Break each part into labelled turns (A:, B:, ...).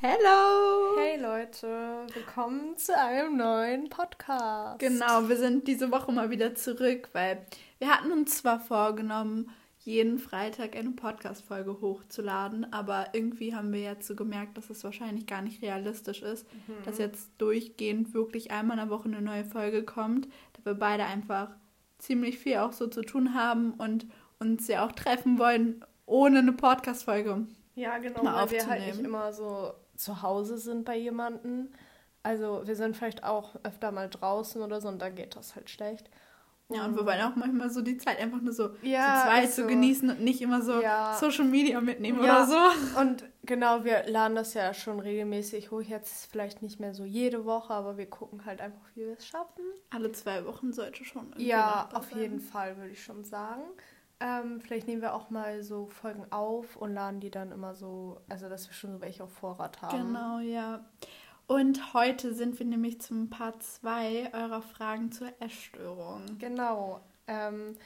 A: Hello!
B: Hey Leute, willkommen zu einem neuen Podcast.
A: Genau, wir sind diese Woche mal wieder zurück, weil wir hatten uns zwar vorgenommen, jeden Freitag eine Podcast-Folge hochzuladen, aber irgendwie haben wir jetzt so gemerkt, dass es wahrscheinlich gar nicht realistisch ist, mhm. dass jetzt durchgehend wirklich einmal in der Woche eine neue Folge kommt, da wir beide einfach ziemlich viel auch so zu tun haben und uns ja auch treffen wollen ohne eine Podcast-Folge.
B: Ja, genau, weil wir halt nicht immer so zu Hause sind bei jemandem. Also wir sind vielleicht auch öfter mal draußen oder so und da geht das halt schlecht.
A: Ja, und wir wollen auch manchmal so die Zeit einfach nur so ja, zu zweit so. zu genießen und nicht immer so ja. Social Media mitnehmen ja. oder so.
B: Und genau, wir laden das ja schon regelmäßig hoch. Jetzt vielleicht nicht mehr so jede Woche, aber wir gucken halt einfach, wie wir es schaffen.
A: Alle zwei Wochen sollte schon.
B: Ja, auf jeden Fall, würde ich schon sagen. Ähm, vielleicht nehmen wir auch mal so Folgen auf und laden die dann immer so, also dass wir schon so welche auf Vorrat haben.
A: Genau, ja. Und heute sind wir nämlich zum Part 2 eurer Fragen zur Essstörung.
B: Genau. Ähm,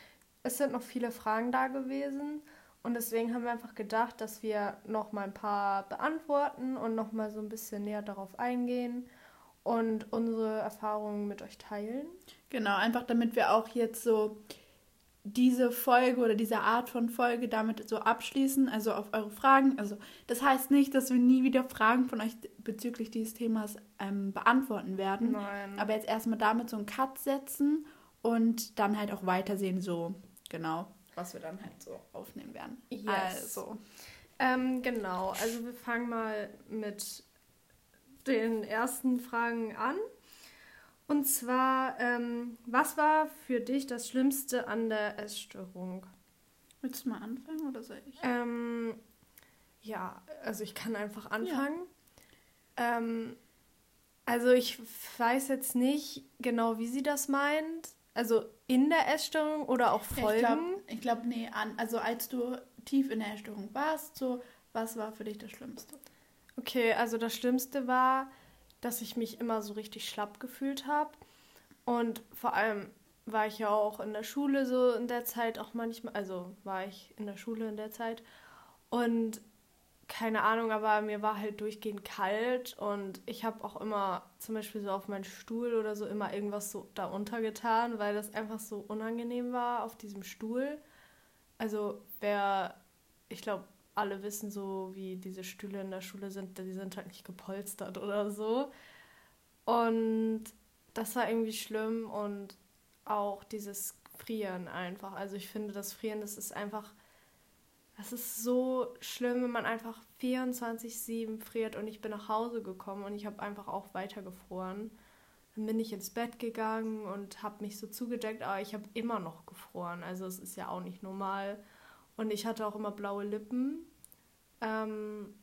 B: es sind noch viele Fragen da gewesen und deswegen haben wir einfach gedacht, dass wir noch mal ein paar beantworten und noch mal so ein bisschen näher darauf eingehen und unsere Erfahrungen mit euch teilen.
A: Genau, einfach damit wir auch jetzt so diese Folge oder diese Art von Folge damit so abschließen, also auf eure Fragen. Also das heißt nicht, dass wir nie wieder Fragen von euch bezüglich dieses Themas ähm, beantworten werden. Nein. Aber jetzt erstmal damit so einen Cut setzen und dann halt auch weitersehen, so genau, was wir dann halt so aufnehmen werden. Yes.
B: Also. Ähm, genau, also wir fangen mal mit den ersten Fragen an. Und zwar, ähm, was war für dich das Schlimmste an der Essstörung?
A: Willst du mal anfangen oder soll ich?
B: Ähm, ja, also ich kann einfach anfangen. Ja. Ähm, also ich weiß jetzt nicht genau, wie sie das meint. Also in der Essstörung oder auch Folgen?
A: Ich glaube, glaub, nee, an, also als du tief in der Essstörung warst, so, was war für dich das Schlimmste?
B: Okay, also das Schlimmste war, dass ich mich immer so richtig schlapp gefühlt habe. Und vor allem war ich ja auch in der Schule so in der Zeit auch manchmal, also war ich in der Schule in der Zeit und keine Ahnung, aber mir war halt durchgehend kalt und ich habe auch immer zum Beispiel so auf meinen Stuhl oder so immer irgendwas so da untergetan, weil das einfach so unangenehm war auf diesem Stuhl. Also wer, ich glaube, alle wissen so, wie diese Stühle in der Schule sind, die sind halt nicht gepolstert oder so. Und das war irgendwie schlimm und auch dieses Frieren einfach. Also ich finde, das Frieren, das ist einfach, das ist so schlimm, wenn man einfach 24-7 friert und ich bin nach Hause gekommen und ich habe einfach auch weitergefroren. Dann bin ich ins Bett gegangen und habe mich so zugedeckt, aber ich habe immer noch gefroren. Also es ist ja auch nicht normal. Und ich hatte auch immer blaue Lippen. Ähm,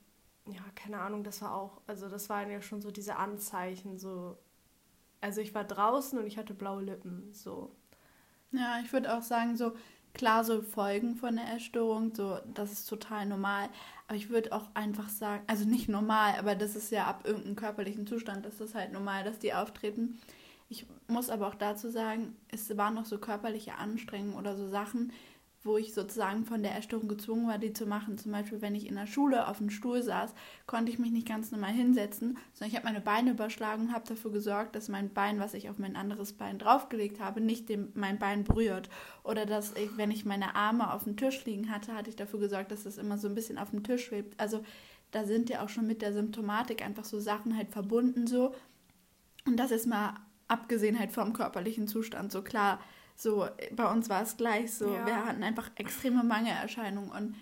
B: ja, keine Ahnung, das war auch, also das waren ja schon so diese Anzeichen, so. Also ich war draußen und ich hatte blaue Lippen, so.
A: Ja, ich würde auch sagen, so klar, so Folgen von der Essstörung, so, das ist total normal. Aber ich würde auch einfach sagen, also nicht normal, aber das ist ja ab irgendeinem körperlichen Zustand, das ist halt normal, dass die auftreten. Ich muss aber auch dazu sagen, es waren noch so körperliche Anstrengungen oder so Sachen, wo ich sozusagen von der Essstörung gezwungen war, die zu machen. Zum Beispiel, wenn ich in der Schule auf dem Stuhl saß, konnte ich mich nicht ganz normal hinsetzen, sondern ich habe meine Beine überschlagen und habe dafür gesorgt, dass mein Bein, was ich auf mein anderes Bein draufgelegt habe, nicht dem, mein Bein berührt. Oder dass ich, wenn ich meine Arme auf dem Tisch liegen hatte, hatte ich dafür gesorgt, dass das immer so ein bisschen auf dem Tisch schwebt. Also da sind ja auch schon mit der Symptomatik einfach so Sachen halt verbunden so. Und das ist mal abgesehen halt vom körperlichen Zustand so klar so, bei uns war es gleich so. Ja. Wir hatten einfach extreme Mangelerscheinungen und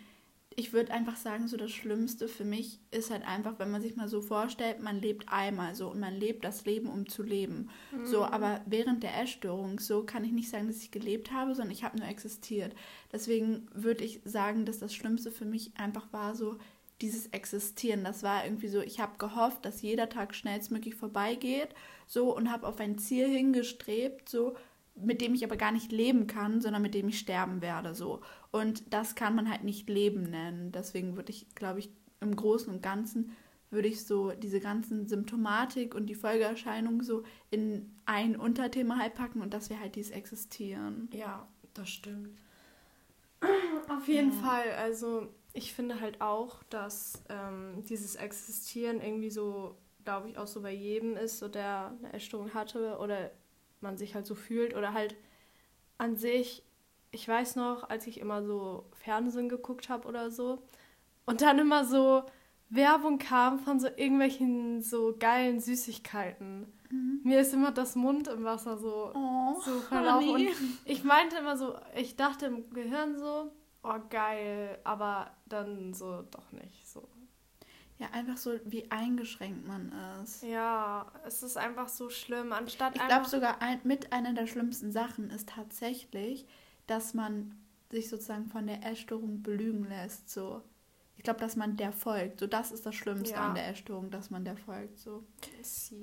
A: ich würde einfach sagen, so das Schlimmste für mich ist halt einfach, wenn man sich mal so vorstellt, man lebt einmal so und man lebt das Leben, um zu leben. Mhm. So, aber während der Essstörung, so kann ich nicht sagen, dass ich gelebt habe, sondern ich habe nur existiert. Deswegen würde ich sagen, dass das Schlimmste für mich einfach war so dieses Existieren. Das war irgendwie so, ich habe gehofft, dass jeder Tag schnellstmöglich vorbeigeht, so und habe auf ein Ziel hingestrebt, so mit dem ich aber gar nicht leben kann, sondern mit dem ich sterben werde, so. Und das kann man halt nicht Leben nennen. Deswegen würde ich, glaube ich, im Großen und Ganzen würde ich so diese ganzen Symptomatik und die Folgeerscheinungen so in ein Unterthema halt packen und dass wir halt dieses Existieren.
B: Ja, das stimmt. Auf jeden ja. Fall. Also ich finde halt auch, dass ähm, dieses Existieren irgendwie so, glaube ich, auch so bei jedem ist, so der eine Essstörung hatte oder man sich halt so fühlt oder halt an sich, ich weiß noch, als ich immer so Fernsehen geguckt habe oder so und dann immer so Werbung kam von so irgendwelchen so geilen Süßigkeiten. Mhm. Mir ist immer das Mund im Wasser so, oh, so verlaufen. Und ich meinte immer so, ich dachte im Gehirn so, oh geil, aber dann so doch nicht so.
A: Ja, einfach so, wie eingeschränkt man ist.
B: Ja, es ist einfach so schlimm. Anstatt
A: ich glaube sogar ein, mit einer der schlimmsten Sachen ist tatsächlich, dass man sich sozusagen von der Essstörung belügen lässt. So, ich glaube, dass man der folgt. So, das ist das Schlimmste ja. an der Essstörung, dass man der folgt. So,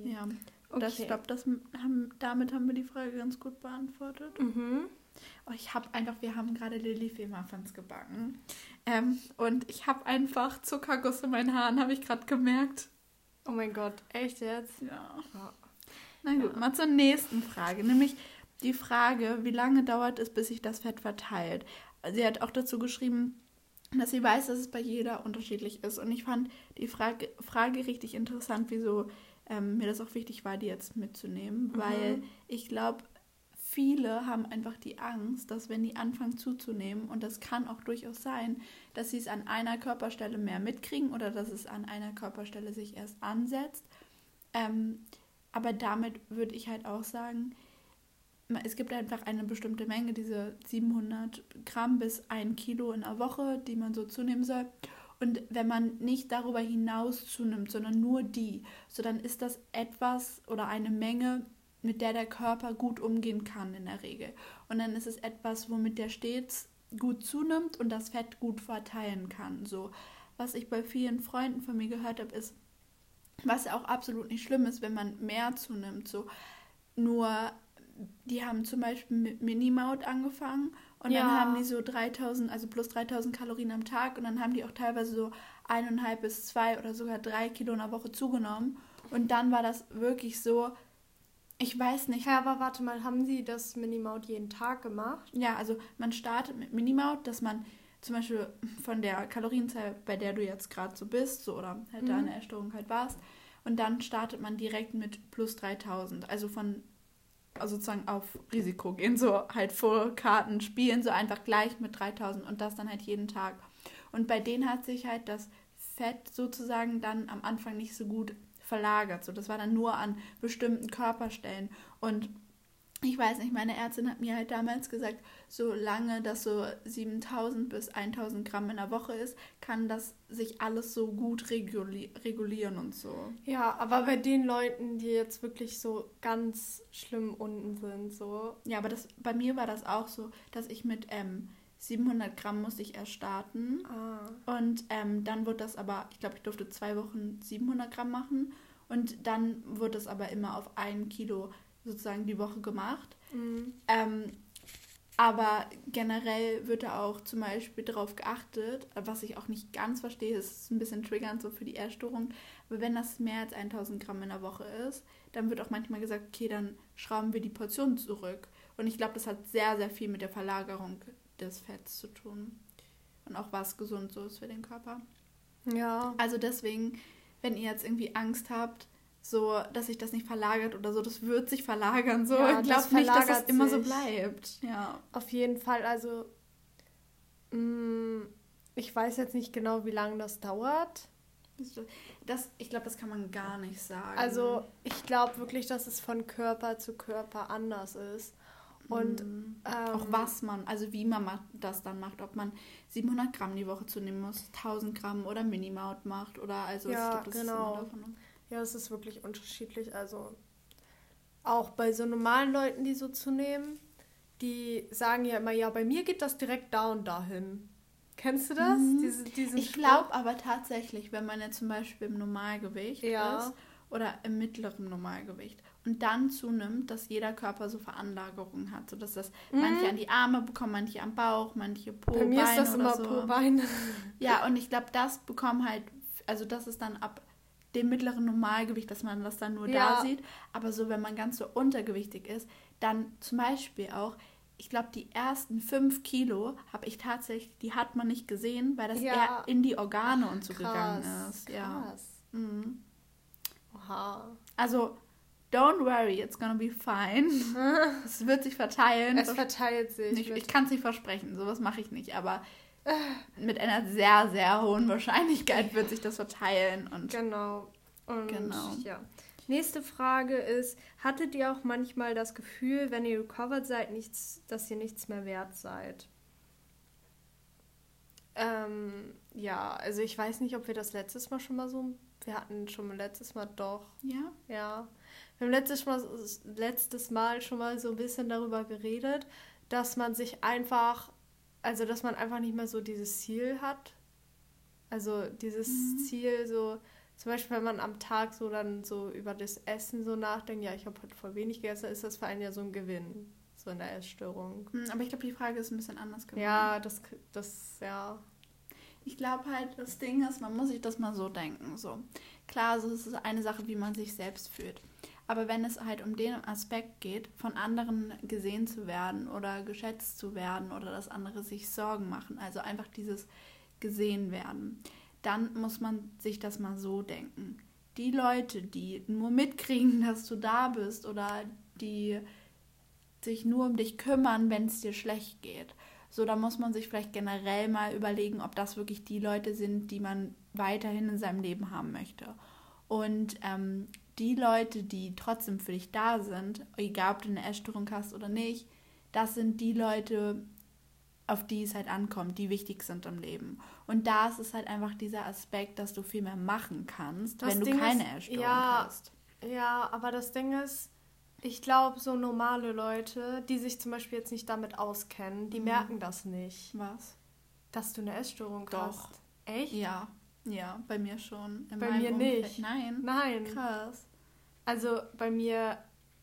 A: ja. Okay. Das, ich glaube, haben, damit haben wir die Frage ganz gut beantwortet. Mhm. Oh, ich habe einfach, wir haben gerade Lilifee-Muffins gebacken. Ähm, und ich habe einfach Zuckerguss in meinen Haaren, habe ich gerade gemerkt.
B: Oh mein Gott, echt jetzt? Ja.
A: Na gut, ja. mal zur nächsten Frage. Nämlich die Frage, wie lange dauert es, bis sich das Fett verteilt? Sie hat auch dazu geschrieben, dass sie weiß, dass es bei jeder unterschiedlich ist. Und ich fand die Frage, Frage richtig interessant, wieso ähm, mir das auch wichtig war, die jetzt mitzunehmen, mhm. weil ich glaube, viele haben einfach die Angst, dass wenn die anfangen zuzunehmen, und das kann auch durchaus sein, dass sie es an einer Körperstelle mehr mitkriegen oder dass es an einer Körperstelle sich erst ansetzt. Ähm, aber damit würde ich halt auch sagen, es gibt einfach eine bestimmte Menge, diese 700 Gramm bis ein Kilo in der Woche, die man so zunehmen soll. Und wenn man nicht darüber hinaus zunimmt, sondern nur die, so dann ist das etwas oder eine Menge, mit der der Körper gut umgehen kann in der Regel. Und dann ist es etwas, womit der stets gut zunimmt und das Fett gut verteilen kann. So, was ich bei vielen Freunden von mir gehört habe, ist, was auch absolut nicht schlimm ist, wenn man mehr zunimmt. So, nur die haben zum Beispiel mit Minimaut angefangen und ja. dann haben die so 3000, also plus 3000 Kalorien am Tag und dann haben die auch teilweise so eineinhalb bis zwei oder sogar drei Kilo in der Woche zugenommen. Und dann war das wirklich so, ich weiß nicht.
B: Ja, aber warte mal, haben Sie das Minimaut jeden Tag gemacht?
A: Ja, also man startet mit Minimaut, dass man zum Beispiel von der Kalorienzahl, bei der du jetzt gerade so bist, so oder halt mhm. da in der Erstörung halt warst, und dann startet man direkt mit plus 3000. Also von, also sozusagen auf Risiko gehen, so halt vor Karten spielen, so einfach gleich mit 3000 und das dann halt jeden Tag. Und bei denen hat sich halt das Fett sozusagen dann am Anfang nicht so gut verlagert. So, das war dann nur an bestimmten Körperstellen. Und ich weiß nicht, meine Ärztin hat mir halt damals gesagt, solange das so 7000 bis 1000 Gramm in der Woche ist, kann das sich alles so gut reguli regulieren und so.
B: Ja, aber bei den Leuten, die jetzt wirklich so ganz schlimm unten sind, so.
A: Ja, aber das, bei mir war das auch so, dass ich mit ähm, 700 Gramm musste ich erst starten. Ah. Und ähm, dann wurde das aber, ich glaube, ich durfte zwei Wochen 700 Gramm machen. Und dann wurde es aber immer auf ein Kilo sozusagen die Woche gemacht. Mhm. Ähm, aber generell wird da auch zum Beispiel darauf geachtet, was ich auch nicht ganz verstehe, ist ein bisschen triggernd so für die Erstörung, aber wenn das mehr als 1000 Gramm in der Woche ist, dann wird auch manchmal gesagt, okay, dann schrauben wir die Portion zurück. Und ich glaube, das hat sehr, sehr viel mit der Verlagerung des Fetts zu tun. Und auch was gesund so ist für den Körper. Ja. Also deswegen, wenn ihr jetzt irgendwie Angst habt, so, dass sich das nicht verlagert oder so, das wird sich verlagern. So, ja, ich glaube nicht, dass
B: das immer so bleibt. Ja. Auf jeden Fall, also mh, mm, ich weiß jetzt nicht genau, wie lange das dauert.
A: Das, ich glaube, das kann man gar nicht sagen.
B: Also ich glaube wirklich, dass es von Körper zu Körper anders ist. Und
A: mhm. ähm, auch was man, also wie man das dann macht, ob man 700 Gramm die Woche zunehmen muss, 1000 Gramm oder Minimaut macht oder also ja, glaub, das
B: genau. Ist ja, es ist wirklich unterschiedlich. Also auch bei so normalen Leuten, die so zunehmen, die sagen ja immer, ja, bei mir geht das direkt da und dahin. Kennst du das? Mhm.
A: Diese, ich glaube aber tatsächlich, wenn man jetzt zum Beispiel im Normalgewicht ja. ist oder im mittleren Normalgewicht und dann zunimmt, dass jeder Körper so Veranlagerungen hat, so dass das mhm. manche an die Arme bekommen, manche am Bauch, manche Po, Bei mir Beine ist das immer so. Po, Beine. Ja, und ich glaube, das bekommen halt, also das ist dann ab dem mittleren Normalgewicht, dass man das dann nur ja. da sieht, aber so, wenn man ganz so untergewichtig ist, dann zum Beispiel auch, ich glaube, die ersten fünf Kilo habe ich tatsächlich, die hat man nicht gesehen, weil das
B: Ja.
A: eher in die Organe und so
B: Krass,
A: gegangen ist. Ja.
B: Krass.
A: Mhm.
B: Oha.
A: Also, don't worry, it's gonna be fine. es wird sich verteilen.
B: Es verteilt sich.
A: ich ich kann es nicht versprechen, sowas mache ich nicht, aber mit einer sehr, sehr hohen Wahrscheinlichkeit wird sich das verteilen. Und
B: Genau. Und
A: Genau.
B: ja. Nächste Frage ist, hattet ihr auch manchmal das Gefühl, wenn ihr recovered seid, nichts, dass ihr nichts mehr wert seid? Ähm, ja, also ich weiß nicht, ob wir das letztes Mal schon mal so, wir hatten schon mal letztes Mal doch,
A: ja,
B: ja. Wir haben letztes Mal, letztes Mal schon mal so ein bisschen darüber geredet, dass man sich einfach, also dass man einfach nicht mehr so dieses Ziel hat. Also dieses
A: Mhm.
B: Ziel so, zum Beispiel wenn man am Tag so dann so über das Essen so nachdenkt, ja, ich habe heute voll wenig gegessen, ist das für einen ja so ein Gewinn, so in der Essstörung.
A: Hm, aber ich glaube, die Frage ist ein bisschen anders geworden.
B: Ja, das, das, ja.
A: Ich glaube halt, das Ding ist, man muss sich das mal so denken. So. Klar, also es ist eine Sache, wie man sich selbst fühlt. Aber wenn es halt um den Aspekt geht, von anderen gesehen zu werden oder geschätzt zu werden oder dass andere sich Sorgen machen, also einfach dieses gesehen werden, dann muss man sich das mal so denken. Die Leute, die nur mitkriegen, dass du da bist oder die sich nur um dich kümmern, wenn es dir schlecht geht. So, da muss man sich vielleicht generell mal überlegen, ob das wirklich die Leute sind, die man weiterhin in seinem Leben haben möchte. Und ähm, die Leute, die trotzdem für dich da sind, egal ob du eine Essstörung hast oder nicht, das sind die Leute, auf die es halt ankommt, die wichtig sind im Leben. Und da ist es halt einfach dieser Aspekt, dass du viel mehr machen kannst,
B: Das
A: wenn du
B: Ding
A: keine
B: ist,
A: Essstörung
B: ja,
A: hast.
B: Ja, aber das Ding ist, ich glaube, so normale Leute, die sich zum Beispiel jetzt nicht damit auskennen, die
A: Mhm.
B: merken das nicht,
A: Was?
B: dass du eine Essstörung
A: Doch.
B: hast. Echt?
A: Ja, ja, bei mir schon. In
B: Bei mir
A: Umfeld-
B: nicht.
A: Nein.
B: Nein.
A: Krass.
B: Also bei mir,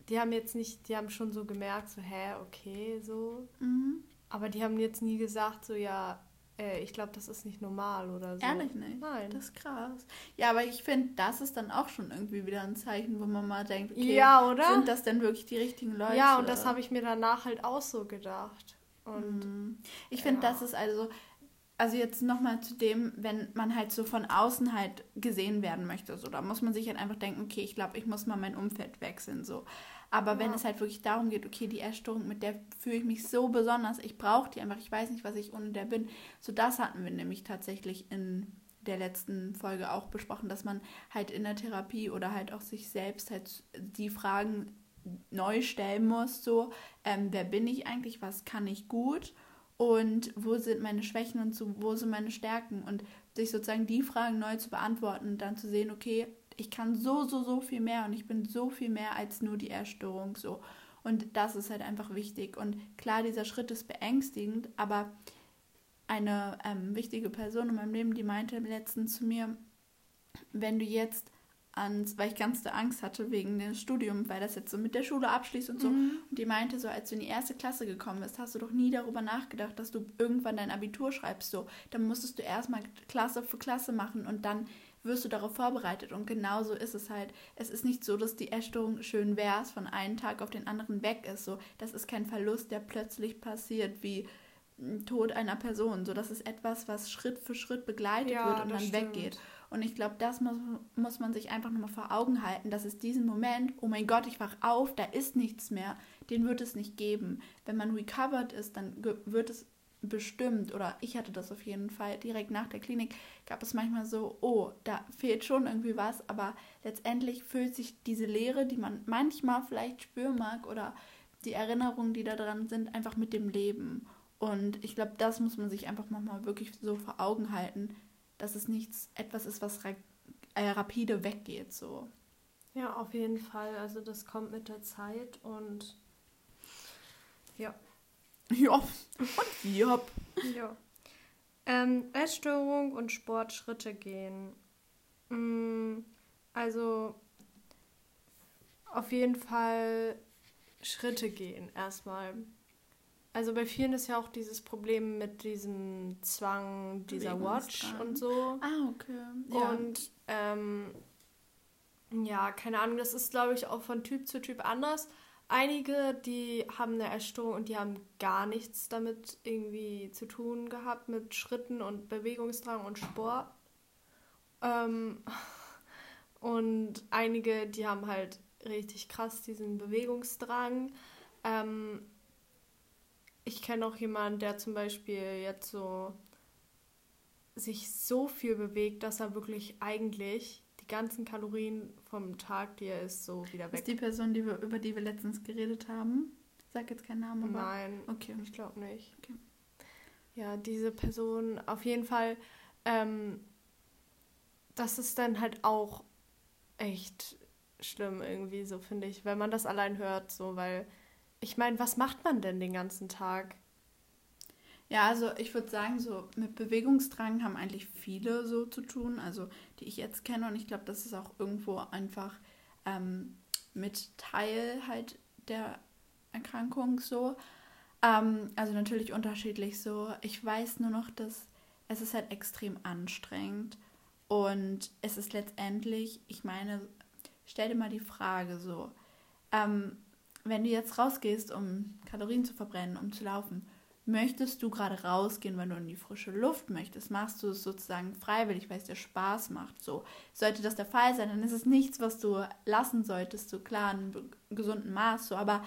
B: die haben jetzt nicht, die haben schon so gemerkt, so, hä, okay, so.
A: Mhm.
B: Aber die haben jetzt nie gesagt, so, ja, äh, ich glaube, das ist nicht normal oder so.
A: Ehrlich nicht?
B: Nein.
A: Das ist krass. Ja, aber ich finde, das ist dann auch schon irgendwie wieder ein Zeichen, wo man mal denkt, okay,
B: Ja, oder?
A: sind das denn wirklich die richtigen Leute?
B: Ja, und das habe ich mir danach halt auch so gedacht. Und
A: Mhm. Ich finde,
B: Ja.
A: das ist also, also jetzt nochmal zu dem, wenn man halt so von außen halt gesehen werden möchte, so, da muss man sich halt einfach denken, okay, ich glaube, ich muss mal mein Umfeld wechseln, so. Aber wenn
B: Ja.
A: es halt wirklich darum geht, okay, die Essstörung, mit der fühle ich mich so besonders, ich brauche die einfach, ich weiß nicht, was ich ohne der bin. So das hatten wir nämlich tatsächlich in der letzten Folge auch besprochen, dass man halt in der Therapie oder halt auch sich selbst halt die Fragen neu stellen muss, so, ähm, wer bin ich eigentlich, was kann ich gut und wo sind meine Schwächen und so, wo sind meine Stärken und sich sozusagen die Fragen neu zu beantworten und dann zu sehen, okay, ich kann so, so, so viel mehr und ich bin so viel mehr als nur die Erstörung so. Und das ist halt einfach wichtig. Und klar, dieser Schritt ist beängstigend, aber eine ähm, wichtige Person in meinem Leben, die meinte letztens zu mir, wenn du jetzt ans, weil ich ganz so Angst hatte wegen dem Studium, weil das jetzt so mit der Schule abschließt und so.
B: Mhm.
A: Und die meinte so, als du in die erste Klasse gekommen bist, hast du doch nie darüber nachgedacht, dass du irgendwann dein Abitur schreibst. So, dann musstest du erstmal Klasse für Klasse machen und dann wirst du darauf vorbereitet. Und genauso ist es halt. Es ist nicht so, dass die Essstörung schön wär's von einem Tag auf den anderen weg ist. So, das ist kein Verlust, der plötzlich passiert, wie ein Tod einer Person. So, das ist etwas, was Schritt für Schritt begleitet
B: Ja,
A: wird und dann
B: stimmt.
A: weggeht. Und ich glaube, das muss, muss man sich einfach nochmal vor Augen halten, dass es diesen Moment, oh mein Gott, ich wach auf, da ist nichts mehr, den wird es nicht geben. Wenn man recovered ist, dann wird es bestimmt, oder ich hatte das auf jeden Fall, direkt nach der Klinik gab es manchmal so, oh, da fehlt schon irgendwie was, aber letztendlich füllt sich diese Leere, die man manchmal vielleicht spüren mag, oder die Erinnerungen, die da dran sind, einfach mit dem Leben. Und ich glaube, das muss man sich einfach nochmal wirklich so vor Augen halten, dass es nichts, etwas ist, was äh, rapide weggeht, so.
B: Ja, auf jeden Fall. Also das kommt mit der Zeit und ja.
A: Ja, und ja.
B: ja. Ähm, Essstörung und Sportschritte gehen. Mm, Also auf jeden Fall Schritte gehen erstmal. Also bei vielen ist ja auch dieses Problem mit diesem Zwang dieser Watch und so.
A: Ah, okay. Ja.
B: Und ähm, ja, keine Ahnung, das ist, glaube ich, auch von Typ zu Typ anders. einige, die haben eine Essstörung und die haben gar nichts damit irgendwie zu tun gehabt mit Schritten und Bewegungsdrang und Sport. Ähm, und einige, die haben halt richtig krass diesen Bewegungsdrang. Ähm, ich kenne auch jemanden, der zum Beispiel jetzt so sich so viel bewegt, dass er wirklich eigentlich die ganzen Kalorien vom Tag, die er isst, so wieder weg.
A: Ist die Person, die wir, über die wir letztens geredet haben? Sag jetzt keinen Namen,
B: aber. Nein,
A: okay.
B: ich glaube nicht. Okay. Ja, diese Person auf jeden Fall. Ähm, das ist dann halt auch echt schlimm irgendwie, so finde ich, wenn man das allein hört, so, weil ich meine, was macht man denn den ganzen Tag?
A: Ja, also ich würde sagen, so mit Bewegungsdrang haben eigentlich viele so zu tun, also die ich jetzt kenne und ich glaube, das ist auch irgendwo einfach ähm, mit Teil halt der Erkrankung so. Ähm, also natürlich unterschiedlich so. Ich weiß nur noch, dass es ist halt extrem anstrengend und es ist letztendlich, ich meine, stell dir mal die Frage so, ähm, wenn du jetzt rausgehst, um Kalorien zu verbrennen, um zu laufen, möchtest du gerade rausgehen, wenn du in die frische Luft möchtest? Machst du es sozusagen freiwillig, weil es dir Spaß macht? So, sollte das der Fall sein, dann ist es nichts, was du lassen solltest, so klar, in gesunden Maß, so, aber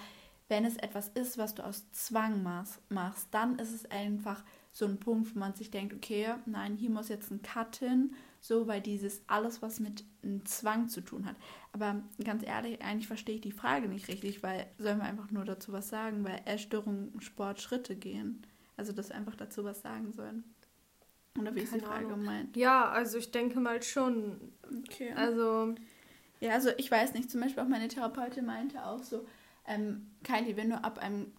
A: wenn es etwas ist, was du aus Zwang machst, dann ist es einfach so ein Punkt, wo man sich denkt, okay, nein, hier muss jetzt ein Cut hin, so, weil dieses alles, was mit einem Zwang zu tun hat. Aber ganz ehrlich, eigentlich verstehe ich die Frage nicht richtig, weil sollen wir einfach nur dazu was sagen, weil Essstörungen Sport Schritte gehen. Also, dass wir einfach dazu was sagen sollen. Oder wie ist die
B: Frage gemeint? Ja, also ich denke mal schon. Okay.
A: Also. Ja, also ich weiß nicht, zum Beispiel auch meine Therapeutin meinte auch so, ähm, Kylie, wenn du ab einem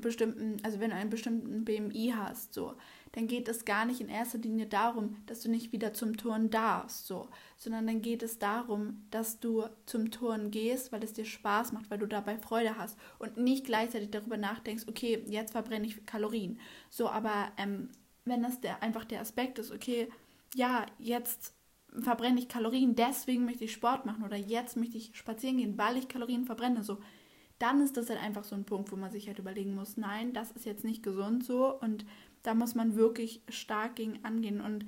A: bestimmten, also wenn du einen bestimmten BMI hast, so, dann geht es gar nicht in erster Linie darum, dass du nicht wieder zum Turnen darfst, so, sondern dann geht es darum, dass du zum Turnen gehst, weil es dir Spaß macht, weil du dabei Freude hast und nicht gleichzeitig darüber nachdenkst, okay, jetzt verbrenne ich Kalorien. So, aber ähm, wenn das der, einfach der Aspekt ist, okay, ja, jetzt verbrenne ich Kalorien, deswegen möchte ich Sport machen oder jetzt möchte ich spazieren gehen, weil ich Kalorien verbrenne, so, dann ist das halt einfach so ein Punkt, wo man sich halt überlegen muss, nein, das ist jetzt nicht gesund so und da muss man wirklich stark gegen angehen und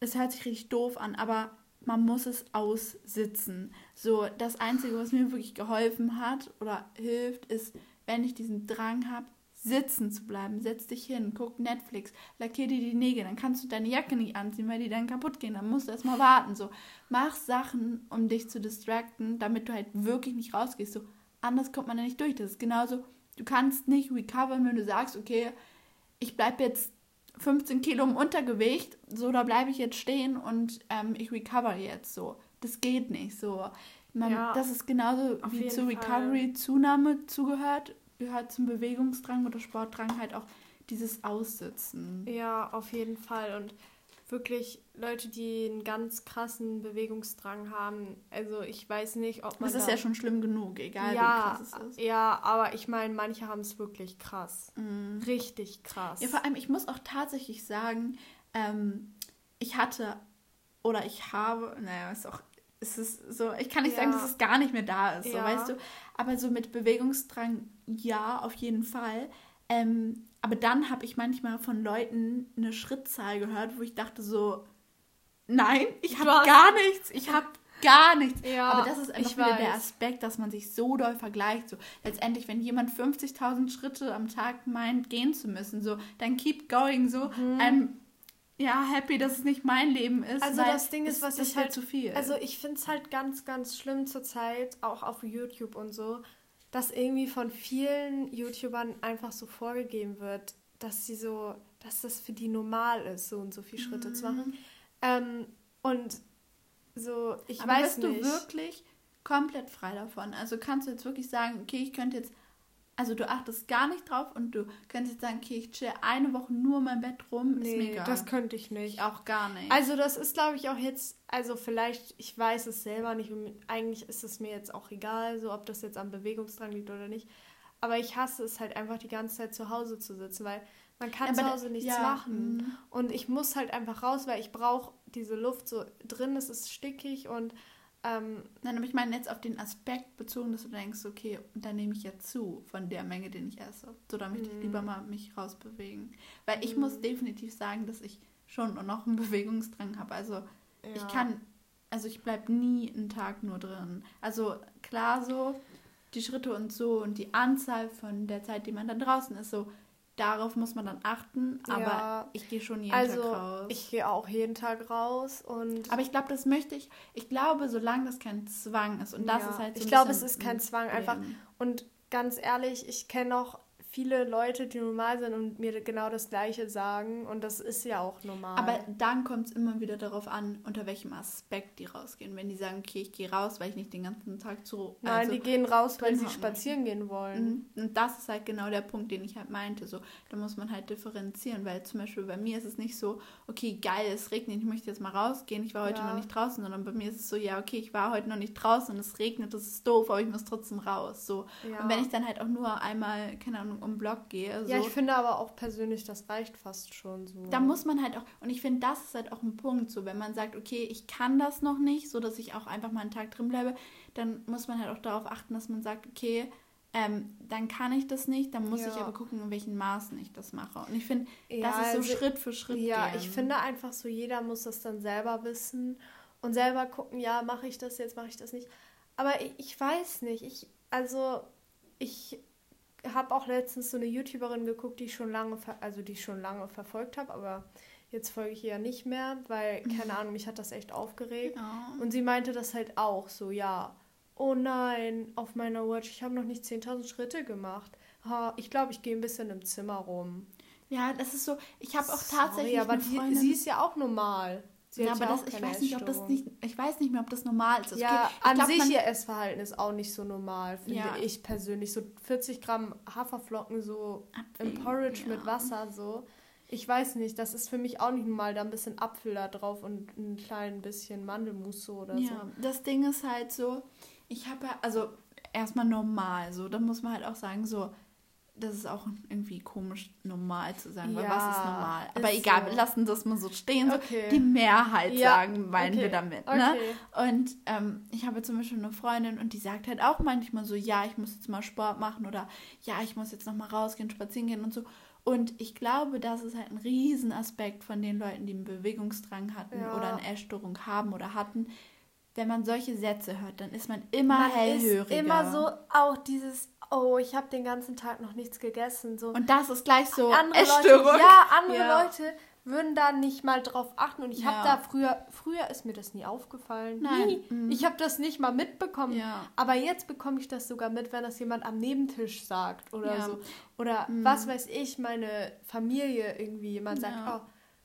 A: es hört sich richtig doof an, aber man muss es aussitzen. So, das Einzige, was mir wirklich geholfen hat oder hilft, ist, wenn ich diesen Drang habe, sitzen zu bleiben. Setz dich hin, guck Netflix, lackier dir die Nägel, dann kannst du deine Jacke nicht anziehen, weil die dann kaputt gehen, dann musst du erstmal warten. So, mach Sachen, um dich zu distracten, damit du halt wirklich nicht rausgehst. So, anders kommt man da nicht durch. Das ist genauso, du kannst nicht recovern, wenn du sagst, okay, ich bleibe jetzt 15 Kilo im Untergewicht, so, da bleibe ich jetzt stehen und ähm, ich recover jetzt so. Das geht nicht so. Man, ja, das ist genauso wie zur Recovery-Zunahme zugehört, gehört zum Bewegungsdrang oder Sportdrang halt auch dieses Aussitzen.
B: Ja, auf jeden Fall. Und wirklich Leute, die einen ganz krassen Bewegungsdrang haben. Also ich weiß nicht, ob
A: man. Das ist da ja schon schlimm genug, egal
B: ja, wie krass es ist. Ja, aber ich meine, manche haben es wirklich krass.
A: Mhm.
B: Richtig krass.
A: Ja, vor allem, ich muss auch tatsächlich sagen, ähm, ich hatte oder ich habe, naja, ist auch, ist es so, ich kann nicht ja. sagen, dass es gar nicht mehr da ist, so, ja. weißt du. Aber so mit Bewegungsdrang, ja, auf jeden Fall. Ähm, aber dann habe ich manchmal von Leuten eine Schrittzahl gehört, wo ich dachte so, nein, ich habe gar nichts, ich habe gar nichts. Ja, aber das ist einfach wieder weiß. der Aspekt, dass man sich so doll vergleicht. So letztendlich, wenn jemand 50.000 Schritte am Tag meint, gehen zu müssen, so dann keep going, so mhm. I'm ja happy, dass es nicht mein Leben ist.
B: Also das Ding ist, was ich halt zu viel. Also ich finde es halt ganz, ganz schlimm zur Zeit, auch auf YouTube und so dass irgendwie von vielen YouTubern einfach so vorgegeben wird, dass sie so, dass das für die normal ist, so und so viele Schritte mhm. zu machen. Ähm, und so, ich
A: Aber weiß bist nicht. du wirklich komplett frei davon? Also kannst du jetzt wirklich sagen, okay, ich könnte jetzt also du achtest gar nicht drauf und du könntest jetzt sagen, okay, ich chill eine Woche nur in meinem Bett rum.
B: Nee, ist mir egal. das könnte ich nicht.
A: Auch gar nicht.
B: Also das ist, glaube ich, auch jetzt, also vielleicht, ich weiß es selber nicht, eigentlich ist es mir jetzt auch egal, so ob das jetzt am Bewegungsdrang liegt oder nicht. Aber ich hasse es halt einfach die ganze Zeit zu Hause zu sitzen, weil man kann ja, zu Hause nichts ja, machen. Mhm. Und ich muss halt einfach raus, weil ich brauche diese Luft so drin, es ist stickig und Ähm,
A: Nein, aber ich meine jetzt auf den Aspekt bezogen, dass du denkst, okay, da nehme ich ja zu von der Menge, den ich esse. So, da möchte ich
B: Mhm.
A: lieber mal mich rausbewegen. Weil ich muss definitiv sagen, dass ich schon noch einen Bewegungsdrang habe. Also ich
B: ja.
A: kann, also ich bleibe nie einen Tag nur drin. Also klar so, die Schritte und so und die Anzahl von der Zeit, die man dann draußen ist, so, darauf muss man dann achten. Aber
B: Ja.
A: ich gehe schon jeden
B: Also,
A: Tag raus.
B: ich gehe auch jeden Tag raus und.
A: aber ich glaube, das möchte ich. Ich glaube, solange das kein Zwang ist und das
B: Ja.
A: ist halt so
B: Ich glaube, es ist kein
A: ein
B: Zwang, einfach-. Und ganz ehrlich, ich kenne auch viele Leute, die normal sind und mir genau das Gleiche sagen. Und das ist ja auch normal.
A: Aber dann kommt es immer wieder darauf an, unter welchem Aspekt die rausgehen. Wenn die sagen, okay, ich gehe raus, weil ich nicht den ganzen Tag zu.
B: Nein,
A: also,
B: die gehen raus, weil sie
A: hocken
B: spazieren gehen wollen.
A: Mhm. Und das ist halt genau der Punkt, den ich halt meinte. So, da muss man halt differenzieren, weil zum Beispiel bei mir ist es nicht so, okay, geil, es regnet, ich möchte jetzt mal rausgehen, ich war heute
B: Ja.
A: noch nicht draußen, sondern bei mir ist es so, ja, okay, ich war heute noch nicht draußen und es regnet, das ist doof, aber ich muss trotzdem raus. So.
B: Ja.
A: Und wenn ich dann halt auch nur einmal, keine Ahnung, um Block gehe, so,
B: Ja, ich finde aber auch persönlich, das reicht fast schon so.
A: da muss man halt auch, und ich finde, das ist halt auch ein Punkt, so wenn man sagt, okay, ich kann das noch nicht, so dass ich auch einfach mal einen Tag drin bleibe, dann muss man halt auch darauf achten, dass man sagt, okay, ähm, dann kann ich das nicht, dann muss
B: Ja.
A: ich aber gucken, in welchen Maßen ich das mache. Und ich finde,
B: Ja,
A: das ist so
B: also-
A: Schritt für Schritt.
B: Ja,
A: gehen.
B: ich finde einfach so, jeder muss das dann selber wissen und selber gucken, ja, mache ich das jetzt, mache ich das nicht. Aber ich, ich weiß nicht, ich, also ich habe auch letztens so eine YouTuberin geguckt, die ich schon lange, ver also die ich schon lange verfolgt habe, aber jetzt folge ich ihr nicht mehr, weil, keine Ahnung, mich hat das echt aufgeregt.
A: Ja.
B: Und sie meinte das halt auch so, ja, oh nein, auf meiner Watch, ich habe noch nicht 10.000 Schritte gemacht. Ha, ich glaube, ich gehe ein bisschen im Zimmer rum.
A: ja, das ist so, ich habe auch tatsächlich
B: aber
A: eine
B: die, sie ist ja auch normal. Sie
A: ja, aber
B: ja
A: das, ich weiß nicht, ob das nicht, ich weiß nicht mehr, ob das normal ist. Es
B: Ja,
A: geht-
B: an
A: glaub,
B: sich
A: man-
B: ihr Essverhalten ist auch nicht so normal, finde
A: Ja.
B: ich persönlich. So 40 Gramm Haferflocken so im
A: Abwägen,
B: Porridge
A: ja.
B: mit Wasser so. Ich weiß nicht, das ist für mich auch nicht normal. Da ein bisschen Apfel da drauf und ein klein bisschen Mandelmus so oder
A: Ja, das Ding ist halt so, ich habe ja, also erstmal normal, so, da muss man halt auch sagen, so, das ist auch irgendwie komisch, normal zu sagen, weil
B: Ja,
A: was ist normal? Aber
B: ist
A: egal,
B: so.
A: wir lassen das mal so stehen, so,
B: Okay.
A: die Mehrheit
B: Ja,
A: sagen, meinen
B: okay,
A: wir damit, ne?
B: Okay.
A: Und ähm, ich habe zum Beispiel eine Freundin und die sagt halt auch manchmal so, ja, ich muss jetzt mal Sport machen oder ja, ich muss jetzt noch mal rausgehen, spazieren gehen und so. Und ich glaube, das ist halt ein Riesenaspekt von den Leuten, die einen Bewegungsdrang hatten
B: Ja.
A: oder eine Essstörung haben oder hatten. Wenn man solche Sätze hört, dann ist man immer
B: Man
A: hellhöriger.
B: ist immer so auch dieses, oh, ich habe den ganzen Tag noch nichts gegessen. So.
A: Und das ist gleich so
B: andere
A: Essstörung.
B: Leute, ja, andere
A: Ja.
B: Leute würden da nicht mal drauf achten und ich
A: Ja.
B: habe da früher, früher ist mir das nie aufgefallen.
A: Nein.
B: Nie.
A: Mhm.
B: Ich habe das nicht mal mitbekommen.
A: Ja.
B: Aber jetzt bekomme ich das sogar mit, wenn das jemand am Nebentisch sagt oder
A: Ja.
B: so. Oder
A: Mhm.
B: was weiß ich, meine Familie irgendwie jemand sagt, oh,